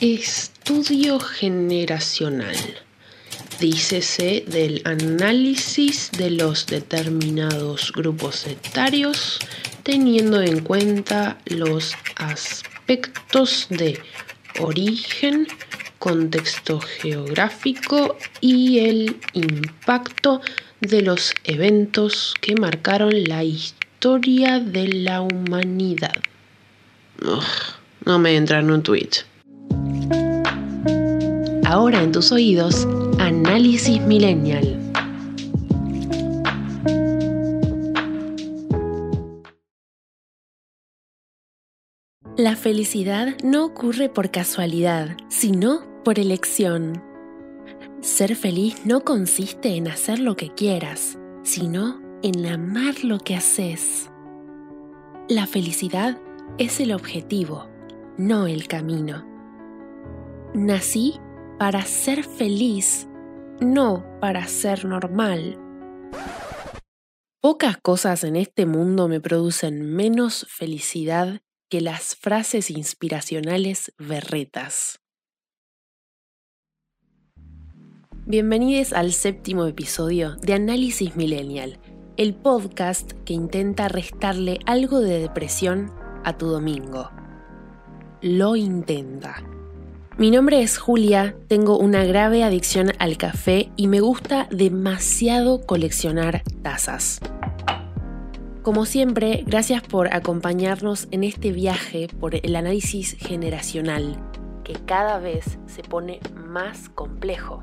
Estudio generacional. Dícese del análisis de los determinados grupos etarios teniendo en cuenta los aspectos de origen, contexto geográfico y el impacto de los eventos que marcaron la historia de la humanidad. no me entra en un tweet. Ahora en tus oídos, Análisis Millennial. La felicidad no ocurre por casualidad, sino por elección. Ser feliz no consiste en hacer lo que quieras, sino en amar lo que haces. La felicidad es el objetivo, no el camino. Nací para ser feliz, no para ser normal. Pocas cosas en este mundo me producen menos felicidad que las frases inspiracionales berretas. Bienvenidos al séptimo episodio de Análisis Millennial, el podcast que intenta restarle algo de depresión a tu domingo. Lo intenta. Mi nombre es Julia, tengo una grave adicción al café y me gusta demasiado coleccionar tazas. Como siempre, gracias por acompañarnos en este viaje por el análisis generacional, que cada vez se pone más complejo.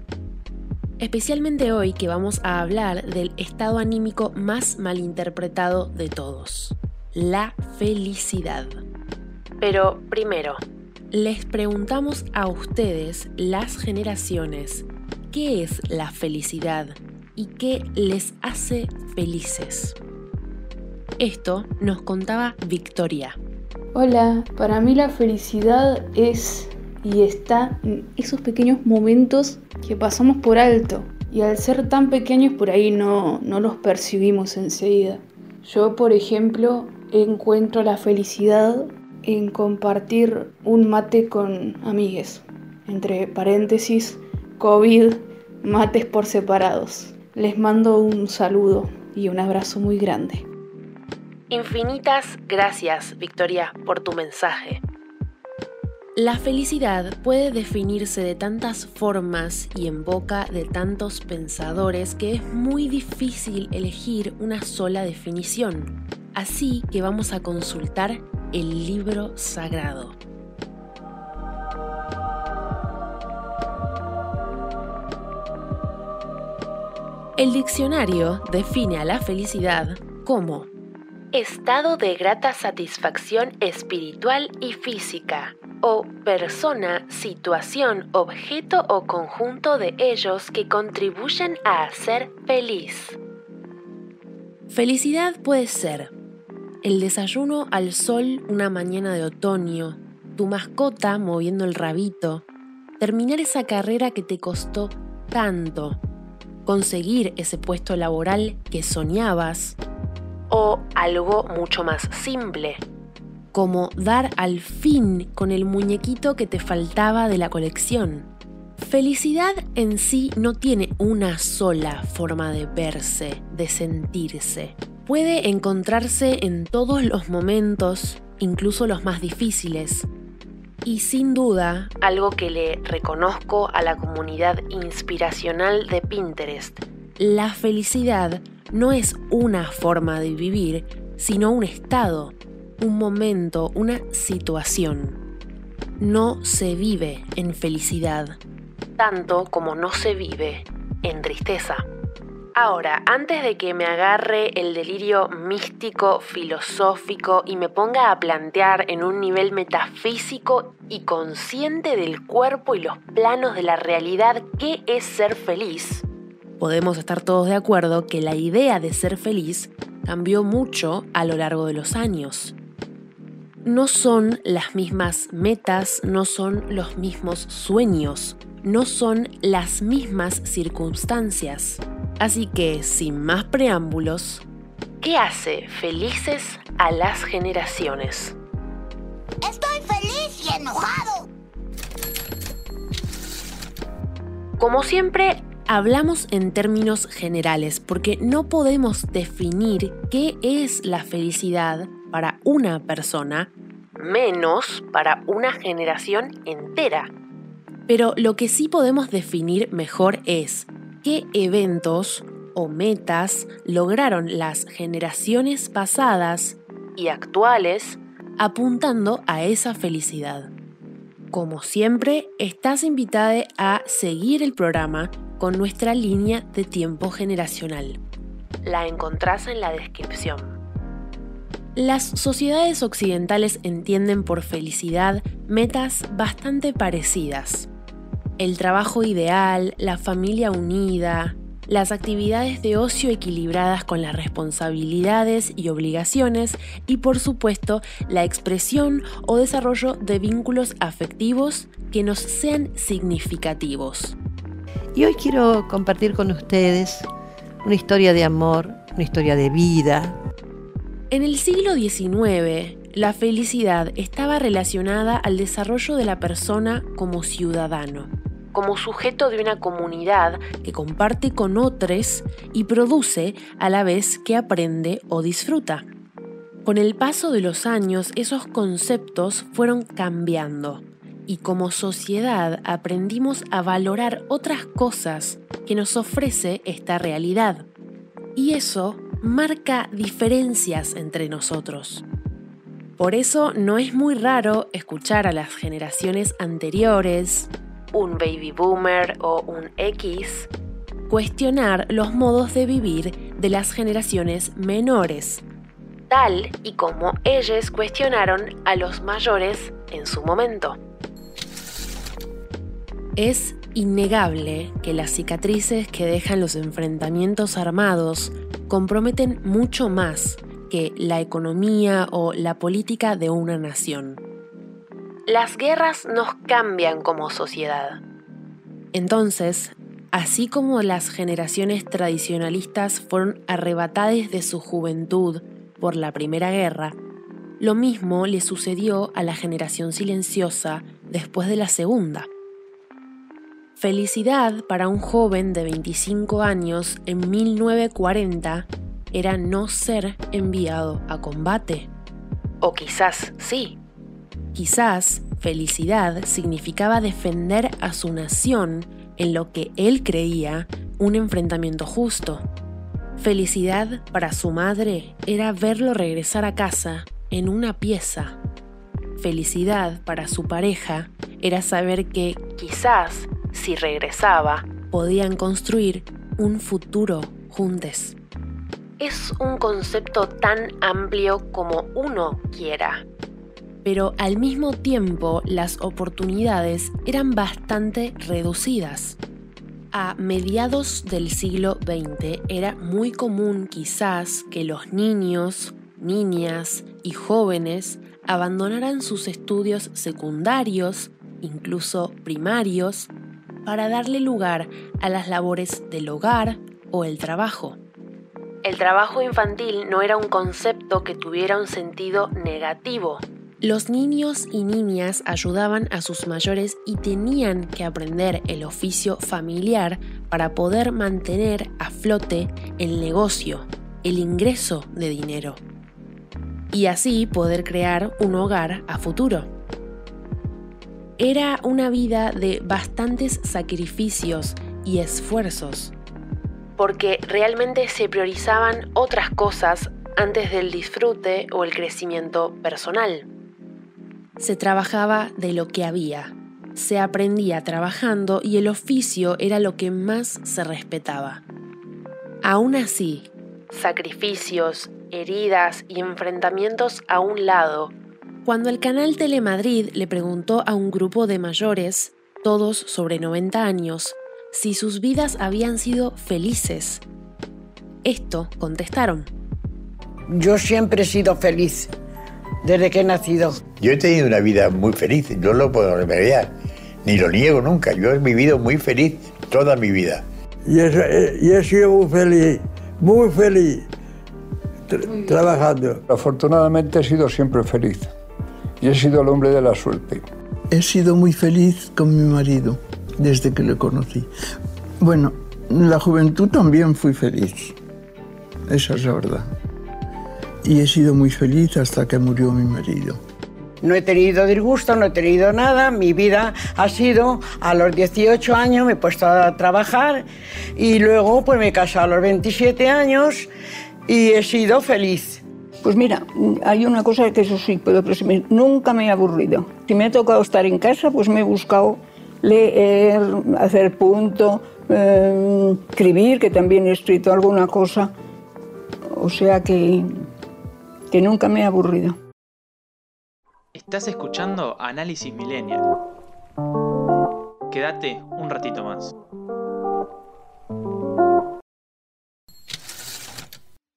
Especialmente hoy que vamos a hablar del estado anímico más malinterpretado de todos, la felicidad. Pero primero, les preguntamos a ustedes, las generaciones, qué es la felicidad y qué les hace felices. Esto nos contaba Victoria. Hola, para mí la felicidad es y está en esos pequeños momentos que pasamos por alto. Y al ser tan pequeños por ahí no, no los percibimos enseguida. Yo, por ejemplo, encuentro la felicidad en compartir un mate con amigues. Entre paréntesis, COVID, mates por separados. Les mando un saludo y un abrazo muy grande. Infinitas gracias, Victoria, por tu mensaje. La felicidad puede definirse de tantas formas y en boca de tantos pensadores que es muy difícil elegir una sola definición. Así que vamos a consultar el libro sagrado. El diccionario define a la felicidad como estado de grata satisfacción espiritual y física, o persona, situación, objeto o conjunto de ellos que contribuyen a hacer feliz. Felicidad puede ser el desayuno al sol una mañana de otoño, tu mascota moviendo el rabito, terminar esa carrera que te costó tanto, conseguir ese puesto laboral que soñabas, o algo mucho más simple, como dar al fin con el muñequito que te faltaba de la colección. Felicidad en sí no tiene una sola forma de verse, de sentirse puede encontrarse en todos los momentos, incluso los más difíciles. Y sin duda, algo que le reconozco a la comunidad inspiracional de Pinterest, la felicidad no es una forma de vivir, sino un estado, un momento, una situación. No se vive en felicidad, tanto como no se vive en tristeza. Ahora, antes de que me agarre el delirio místico, filosófico y me ponga a plantear en un nivel metafísico y consciente del cuerpo y los planos de la realidad qué es ser feliz, podemos estar todos de acuerdo que la idea de ser feliz cambió mucho a lo largo de los años. No son las mismas metas, no son los mismos sueños, no son las mismas circunstancias. Así que, sin más preámbulos, ¿qué hace felices a las generaciones? Estoy feliz y enojado. Como siempre, hablamos en términos generales porque no podemos definir qué es la felicidad para una persona, menos para una generación entera. Pero lo que sí podemos definir mejor es qué eventos o metas lograron las generaciones pasadas y actuales apuntando a esa felicidad. Como siempre, estás invitada a seguir el programa con nuestra línea de tiempo generacional. La encontrás en la descripción. Las sociedades occidentales entienden por felicidad metas bastante parecidas. El trabajo ideal, la familia unida, las actividades de ocio equilibradas con las responsabilidades y obligaciones y por supuesto la expresión o desarrollo de vínculos afectivos que nos sean significativos. Y hoy quiero compartir con ustedes una historia de amor, una historia de vida. En el siglo XIX, la felicidad estaba relacionada al desarrollo de la persona como ciudadano como sujeto de una comunidad que comparte con otros y produce a la vez que aprende o disfruta. Con el paso de los años esos conceptos fueron cambiando y como sociedad aprendimos a valorar otras cosas que nos ofrece esta realidad. Y eso marca diferencias entre nosotros. Por eso no es muy raro escuchar a las generaciones anteriores, un baby boomer o un X, cuestionar los modos de vivir de las generaciones menores, tal y como ellos cuestionaron a los mayores en su momento. Es innegable que las cicatrices que dejan los enfrentamientos armados comprometen mucho más que la economía o la política de una nación. Las guerras nos cambian como sociedad. Entonces, así como las generaciones tradicionalistas fueron arrebatadas de su juventud por la Primera Guerra, lo mismo le sucedió a la generación silenciosa después de la Segunda. Felicidad para un joven de 25 años en 1940 era no ser enviado a combate. O quizás sí. Quizás felicidad significaba defender a su nación en lo que él creía un enfrentamiento justo. Felicidad para su madre era verlo regresar a casa en una pieza. Felicidad para su pareja era saber que quizás, si regresaba, podían construir un futuro juntos. Es un concepto tan amplio como uno quiera pero al mismo tiempo las oportunidades eran bastante reducidas. A mediados del siglo XX era muy común quizás que los niños, niñas y jóvenes abandonaran sus estudios secundarios, incluso primarios, para darle lugar a las labores del hogar o el trabajo. El trabajo infantil no era un concepto que tuviera un sentido negativo, los niños y niñas ayudaban a sus mayores y tenían que aprender el oficio familiar para poder mantener a flote el negocio, el ingreso de dinero. Y así poder crear un hogar a futuro. Era una vida de bastantes sacrificios y esfuerzos, porque realmente se priorizaban otras cosas antes del disfrute o el crecimiento personal. Se trabajaba de lo que había, se aprendía trabajando y el oficio era lo que más se respetaba. Aún así, sacrificios, heridas y enfrentamientos a un lado, cuando el canal Telemadrid le preguntó a un grupo de mayores, todos sobre 90 años, si sus vidas habían sido felices. Esto contestaron. Yo siempre he sido feliz desde que he nacido. Yo he tenido una vida muy feliz, no lo puedo remediar, ni lo niego nunca. Yo he vivido muy feliz toda mi vida. Y he, sido muy feliz, muy feliz, trabajando. Afortunadamente he sido siempre feliz y he sido el hombre de la suerte. He sido muy feliz con mi marido. desde que le conocí. Bueno, en la juventud también fui feliz. Esa es la verdad. Y he sido muy feliz hasta que murió mi marido. No he tenido disgusto, no he tenido nada. Mi vida ha sido, a los 18 años me he puesto a trabajar y luego pues me he casado a los 27 años y he sido feliz. Pues mira, hay una cosa que eso sí puedo presumir. Nunca me he aburrido. Si me ha tocado estar en casa, pues me he buscado leer, hacer punto, eh, escribir, que también he escrito alguna cosa. O sea que, que nunca me he aburrido. Estás escuchando Análisis Millennial. Quédate un ratito más.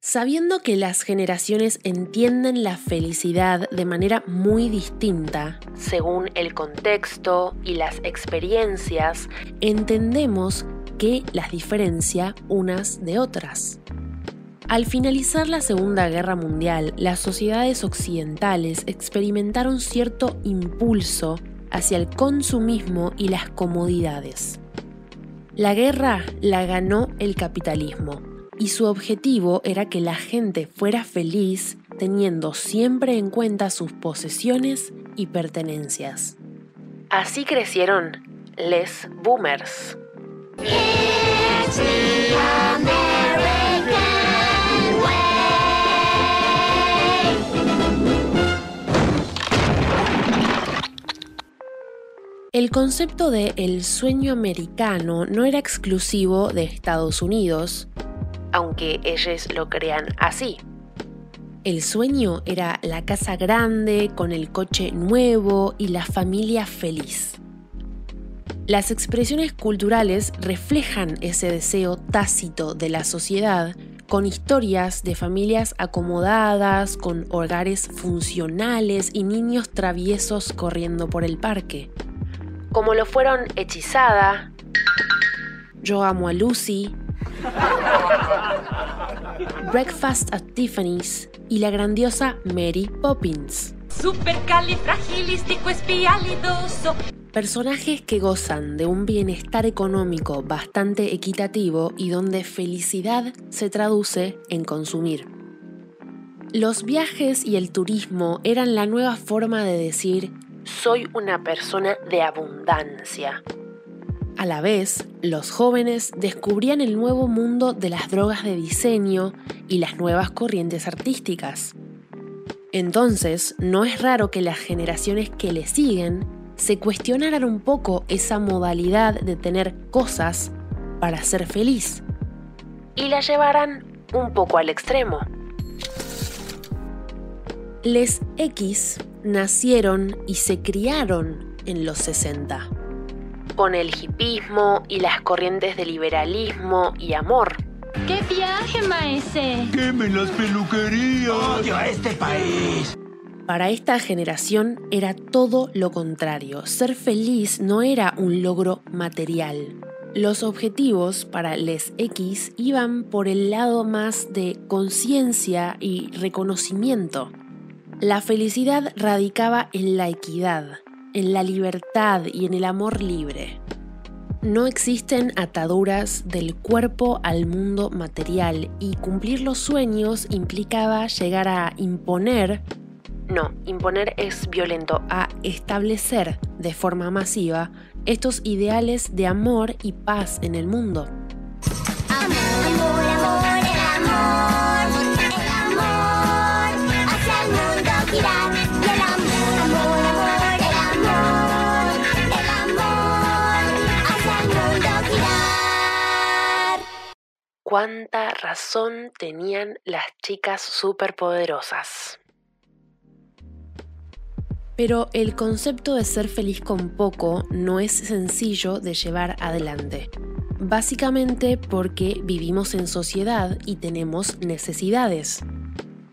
Sabiendo que las generaciones entienden la felicidad de manera muy distinta, según el contexto y las experiencias, entendemos que las diferencia unas de otras. Al finalizar la Segunda Guerra Mundial, las sociedades occidentales experimentaron cierto impulso hacia el consumismo y las comodidades. La guerra la ganó el capitalismo y su objetivo era que la gente fuera feliz teniendo siempre en cuenta sus posesiones y pertenencias. Así crecieron les boomers. El concepto de el sueño americano no era exclusivo de Estados Unidos, aunque ellos lo crean así. El sueño era la casa grande con el coche nuevo y la familia feliz. Las expresiones culturales reflejan ese deseo tácito de la sociedad con historias de familias acomodadas, con hogares funcionales y niños traviesos corriendo por el parque. Como lo fueron Hechizada, Yo amo a Lucy, Breakfast at Tiffany's y la grandiosa Mary Poppins. Supercalifragilístico-espialidoso. Personajes que gozan de un bienestar económico bastante equitativo y donde felicidad se traduce en consumir. Los viajes y el turismo eran la nueva forma de decir soy una persona de abundancia. A la vez, los jóvenes descubrían el nuevo mundo de las drogas de diseño y las nuevas corrientes artísticas. Entonces, no es raro que las generaciones que le siguen se cuestionaran un poco esa modalidad de tener cosas para ser feliz y la llevaran un poco al extremo. Les X nacieron y se criaron en los 60, con el hipismo y las corrientes de liberalismo y amor. ¡Qué viaje, maese! ¡Quemen las peluquerías! ¡Odio a este país! Para esta generación era todo lo contrario. Ser feliz no era un logro material. Los objetivos para les X iban por el lado más de conciencia y reconocimiento. La felicidad radicaba en la equidad, en la libertad y en el amor libre. No existen ataduras del cuerpo al mundo material y cumplir los sueños implicaba llegar a imponer, no, imponer es violento, a establecer de forma masiva estos ideales de amor y paz en el mundo. Amor, amor, amor, Cuánta razón tenían las chicas superpoderosas. Pero el concepto de ser feliz con poco no es sencillo de llevar adelante. Básicamente porque vivimos en sociedad y tenemos necesidades.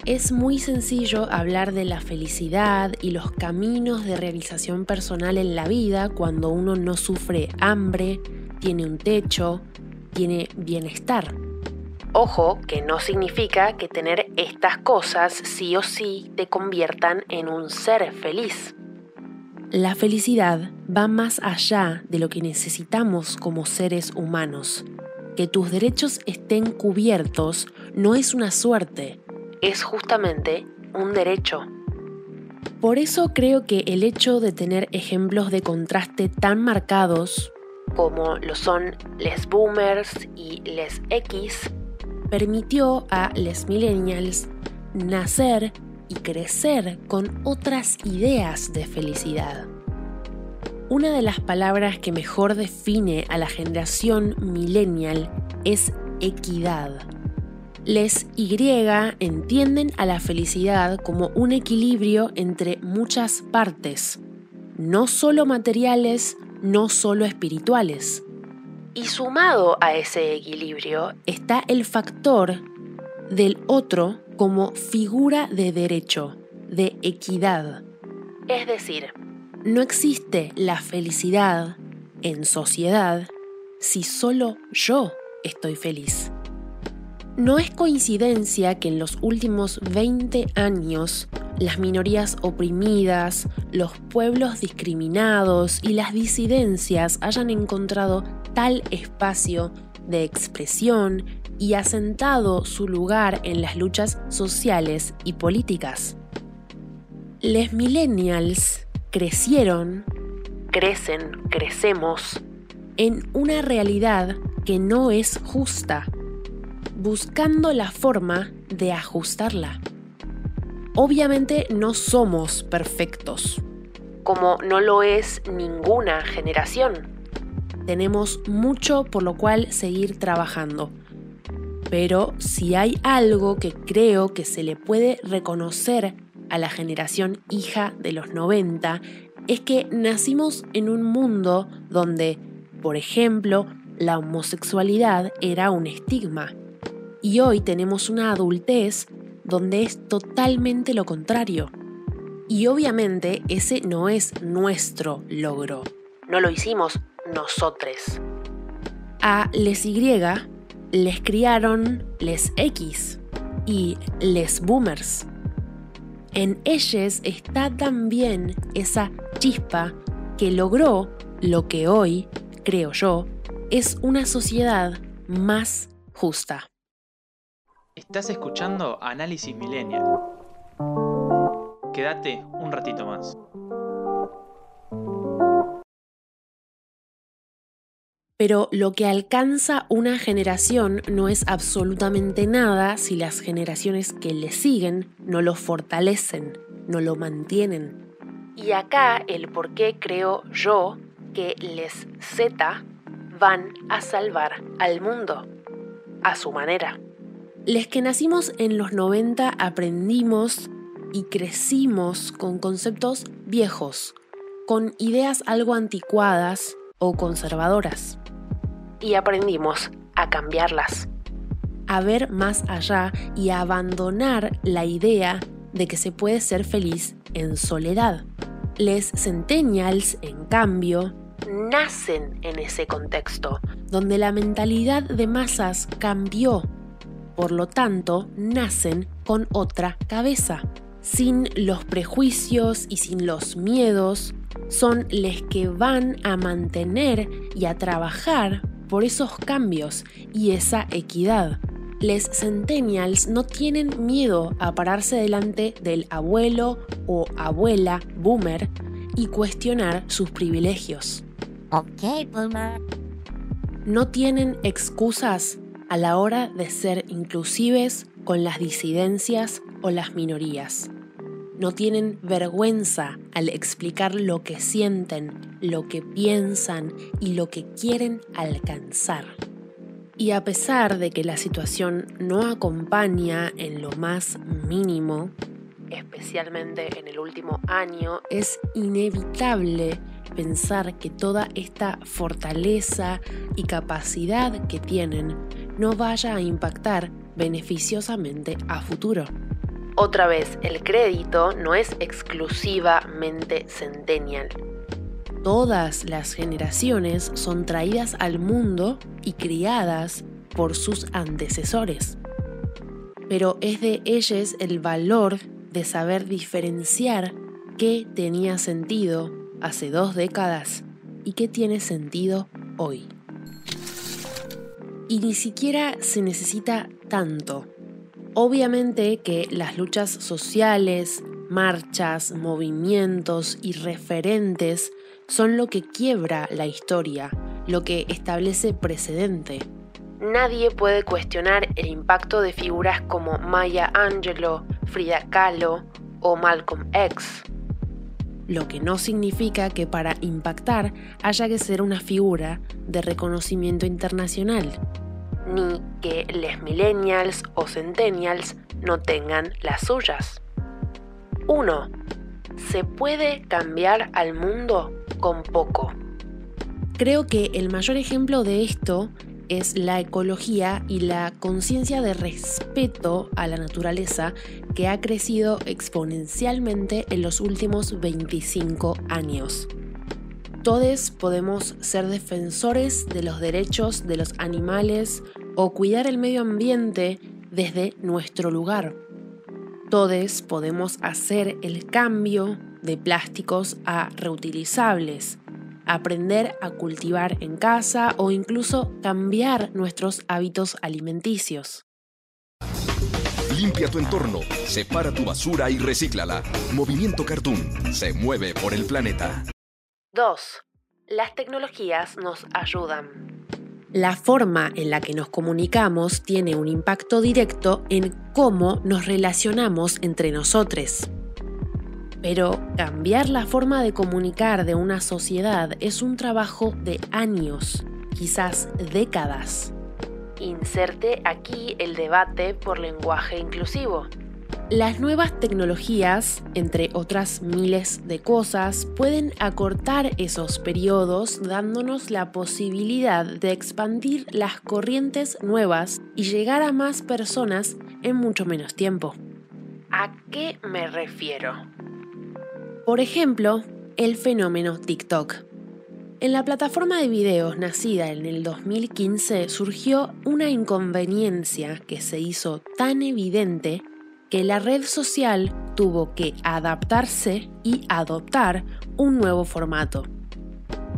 Es muy sencillo hablar de la felicidad y los caminos de realización personal en la vida cuando uno no sufre hambre, tiene un techo, tiene bienestar. Ojo, que no significa que tener estas cosas sí o sí te conviertan en un ser feliz. La felicidad va más allá de lo que necesitamos como seres humanos. Que tus derechos estén cubiertos no es una suerte, es justamente un derecho. Por eso creo que el hecho de tener ejemplos de contraste tan marcados, como lo son les boomers y les X, permitió a les millennials nacer y crecer con otras ideas de felicidad. Una de las palabras que mejor define a la generación millennial es equidad. Les Y entienden a la felicidad como un equilibrio entre muchas partes, no solo materiales, no solo espirituales. Y sumado a ese equilibrio está el factor del otro como figura de derecho, de equidad. Es decir, no existe la felicidad en sociedad si solo yo estoy feliz. No es coincidencia que en los últimos 20 años las minorías oprimidas, los pueblos discriminados y las disidencias hayan encontrado tal espacio de expresión y asentado su lugar en las luchas sociales y políticas. Les millennials crecieron, crecen, crecemos, en una realidad que no es justa buscando la forma de ajustarla. Obviamente no somos perfectos, como no lo es ninguna generación. Tenemos mucho por lo cual seguir trabajando. Pero si hay algo que creo que se le puede reconocer a la generación hija de los 90, es que nacimos en un mundo donde, por ejemplo, la homosexualidad era un estigma y hoy tenemos una adultez donde es totalmente lo contrario. Y obviamente ese no es nuestro logro. No lo hicimos nosotros. A les Y les criaron les X y les boomers. En ellos está también esa chispa que logró lo que hoy, creo yo, es una sociedad más justa. Estás escuchando Análisis Millennial. Quédate un ratito más. Pero lo que alcanza una generación no es absolutamente nada si las generaciones que le siguen no lo fortalecen, no lo mantienen. Y acá el por qué creo yo que les Z van a salvar al mundo, a su manera. Les que nacimos en los 90 aprendimos y crecimos con conceptos viejos, con ideas algo anticuadas o conservadoras. Y aprendimos a cambiarlas, a ver más allá y a abandonar la idea de que se puede ser feliz en soledad. Les centennials, en cambio, nacen en ese contexto, donde la mentalidad de masas cambió por lo tanto nacen con otra cabeza. Sin los prejuicios y sin los miedos, son los que van a mantener y a trabajar por esos cambios y esa equidad. Les centennials no tienen miedo a pararse delante del abuelo o abuela boomer y cuestionar sus privilegios. Ok, boomer. No tienen excusas a la hora de ser inclusives con las disidencias o las minorías. No tienen vergüenza al explicar lo que sienten, lo que piensan y lo que quieren alcanzar. Y a pesar de que la situación no acompaña en lo más mínimo, especialmente en el último año, es inevitable pensar que toda esta fortaleza y capacidad que tienen no vaya a impactar beneficiosamente a futuro. Otra vez, el crédito no es exclusivamente centennial. Todas las generaciones son traídas al mundo y criadas por sus antecesores. Pero es de ellos el valor de saber diferenciar qué tenía sentido hace dos décadas y que tiene sentido hoy. Y ni siquiera se necesita tanto. Obviamente que las luchas sociales, marchas, movimientos y referentes son lo que quiebra la historia, lo que establece precedente. Nadie puede cuestionar el impacto de figuras como Maya Angelou, Frida Kahlo o Malcolm X. Lo que no significa que para impactar haya que ser una figura de reconocimiento internacional, ni que les millennials o centennials no tengan las suyas. 1. Se puede cambiar al mundo con poco. Creo que el mayor ejemplo de esto es la ecología y la conciencia de respeto a la naturaleza que ha crecido exponencialmente en los últimos 25 años. Todos podemos ser defensores de los derechos de los animales o cuidar el medio ambiente desde nuestro lugar. Todos podemos hacer el cambio de plásticos a reutilizables aprender a cultivar en casa o incluso cambiar nuestros hábitos alimenticios. Limpia tu entorno, separa tu basura y recíclala. Movimiento Cartoon se mueve por el planeta. 2. Las tecnologías nos ayudan. La forma en la que nos comunicamos tiene un impacto directo en cómo nos relacionamos entre nosotros. Pero cambiar la forma de comunicar de una sociedad es un trabajo de años, quizás décadas. Inserte aquí el debate por lenguaje inclusivo. Las nuevas tecnologías, entre otras miles de cosas, pueden acortar esos periodos dándonos la posibilidad de expandir las corrientes nuevas y llegar a más personas en mucho menos tiempo. ¿A qué me refiero? Por ejemplo, el fenómeno TikTok. En la plataforma de videos nacida en el 2015 surgió una inconveniencia que se hizo tan evidente que la red social tuvo que adaptarse y adoptar un nuevo formato.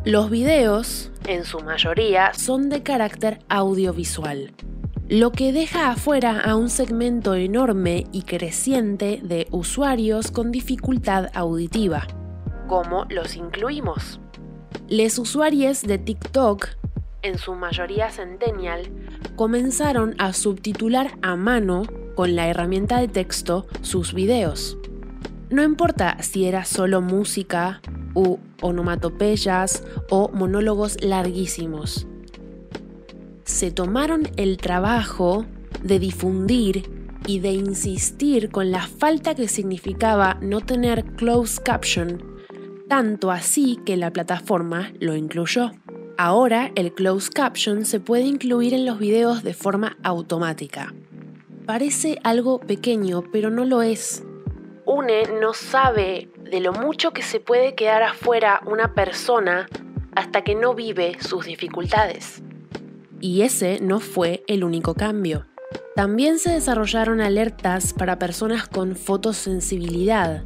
Los videos, en su mayoría, son de carácter audiovisual, lo que deja afuera a un segmento enorme y creciente de usuarios con dificultad auditiva. ¿Cómo los incluimos? Les usuarios de TikTok, en su mayoría centennial, comenzaron a subtitular a mano con la herramienta de texto sus videos. No importa si era solo música u onomatopeyas o monólogos larguísimos se tomaron el trabajo de difundir y de insistir con la falta que significaba no tener closed caption, tanto así que la plataforma lo incluyó. Ahora el closed caption se puede incluir en los videos de forma automática. Parece algo pequeño, pero no lo es. UNE no sabe de lo mucho que se puede quedar afuera una persona hasta que no vive sus dificultades. Y ese no fue el único cambio. También se desarrollaron alertas para personas con fotosensibilidad,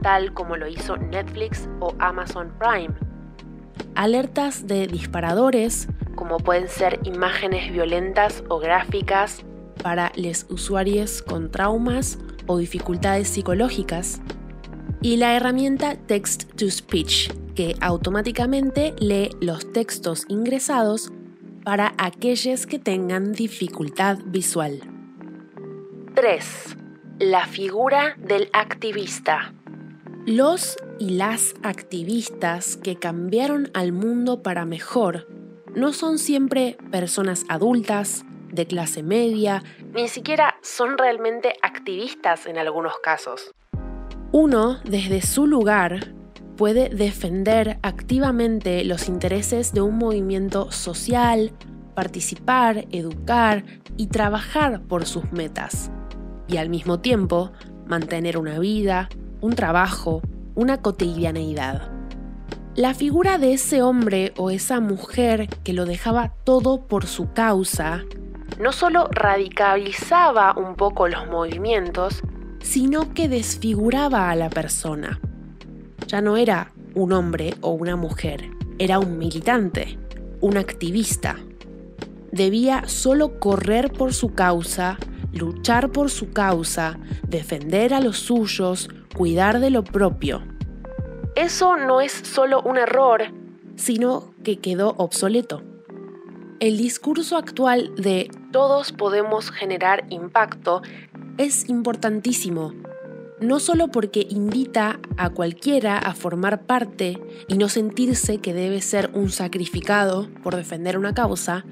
tal como lo hizo Netflix o Amazon Prime. Alertas de disparadores, como pueden ser imágenes violentas o gráficas para los usuarios con traumas o dificultades psicológicas. Y la herramienta Text to Speech, que automáticamente lee los textos ingresados para aquellos que tengan dificultad visual. 3. La figura del activista. Los y las activistas que cambiaron al mundo para mejor no son siempre personas adultas, de clase media, ni siquiera son realmente activistas en algunos casos. Uno, desde su lugar, puede defender activamente los intereses de un movimiento social, participar, educar y trabajar por sus metas. Y al mismo tiempo, mantener una vida, un trabajo, una cotidianeidad. La figura de ese hombre o esa mujer que lo dejaba todo por su causa, no solo radicalizaba un poco los movimientos, sino que desfiguraba a la persona ya no era un hombre o una mujer, era un militante, un activista. Debía solo correr por su causa, luchar por su causa, defender a los suyos, cuidar de lo propio. Eso no es solo un error, sino que quedó obsoleto. El discurso actual de todos podemos generar impacto es importantísimo, no solo porque invita a cualquiera a formar parte y no sentirse que debe ser un sacrificado por defender una causa,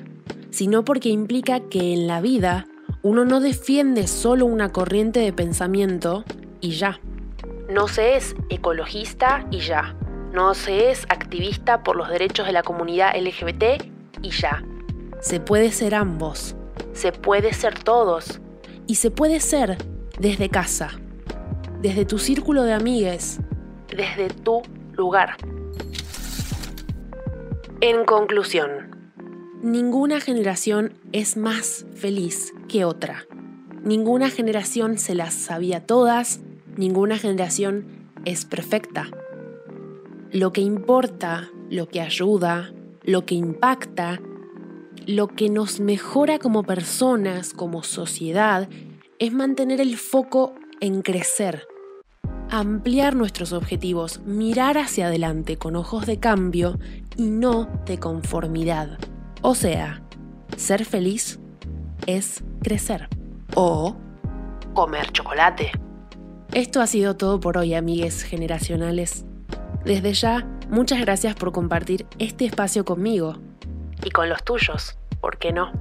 sino porque implica que en la vida uno no defiende solo una corriente de pensamiento y ya. No se es ecologista y ya. No se es activista por los derechos de la comunidad LGBT y ya. Se puede ser ambos. Se puede ser todos. Y se puede ser desde casa. Desde tu círculo de amigues. Desde tu lugar. En conclusión, ninguna generación es más feliz que otra. Ninguna generación se las sabía todas, ninguna generación es perfecta. Lo que importa, lo que ayuda, lo que impacta, lo que nos mejora como personas, como sociedad, es mantener el foco en crecer, ampliar nuestros objetivos, mirar hacia adelante con ojos de cambio y no de conformidad. O sea, ser feliz es crecer. O comer chocolate. Esto ha sido todo por hoy, amigues generacionales. Desde ya, muchas gracias por compartir este espacio conmigo y con los tuyos, ¿por qué no?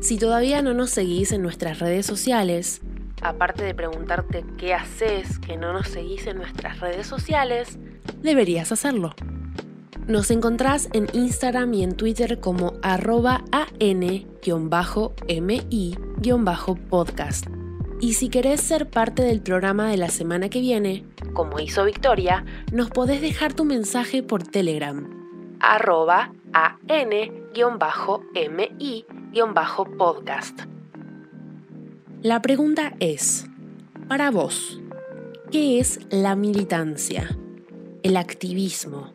Si todavía no nos seguís en nuestras redes sociales, aparte de preguntarte qué haces que no nos seguís en nuestras redes sociales, deberías hacerlo. Nos encontrás en Instagram y en Twitter como arroba an-mi-podcast. Y si querés ser parte del programa de la semana que viene, como hizo Victoria, nos podés dejar tu mensaje por Telegram, arroba an-mi-podcast. La pregunta es, para vos, ¿qué es la militancia? El activismo.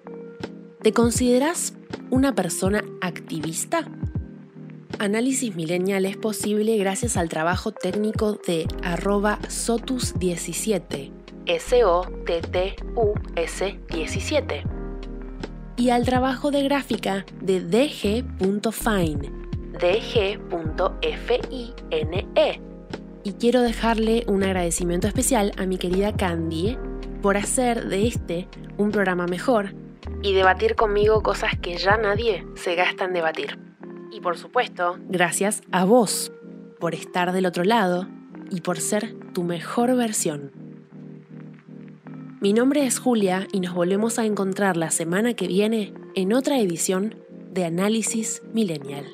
¿Te consideras una persona activista? Análisis Millennial es posible gracias al trabajo técnico de arroba sotus17, S-O-T-T-U-S 17, y al trabajo de gráfica de dg.fine, dg.fine. Y quiero dejarle un agradecimiento especial a mi querida Candy por hacer de este un programa mejor y debatir conmigo cosas que ya nadie se gasta en debatir. Y por supuesto, gracias a vos por estar del otro lado y por ser tu mejor versión. Mi nombre es Julia y nos volvemos a encontrar la semana que viene en otra edición de Análisis Millennial.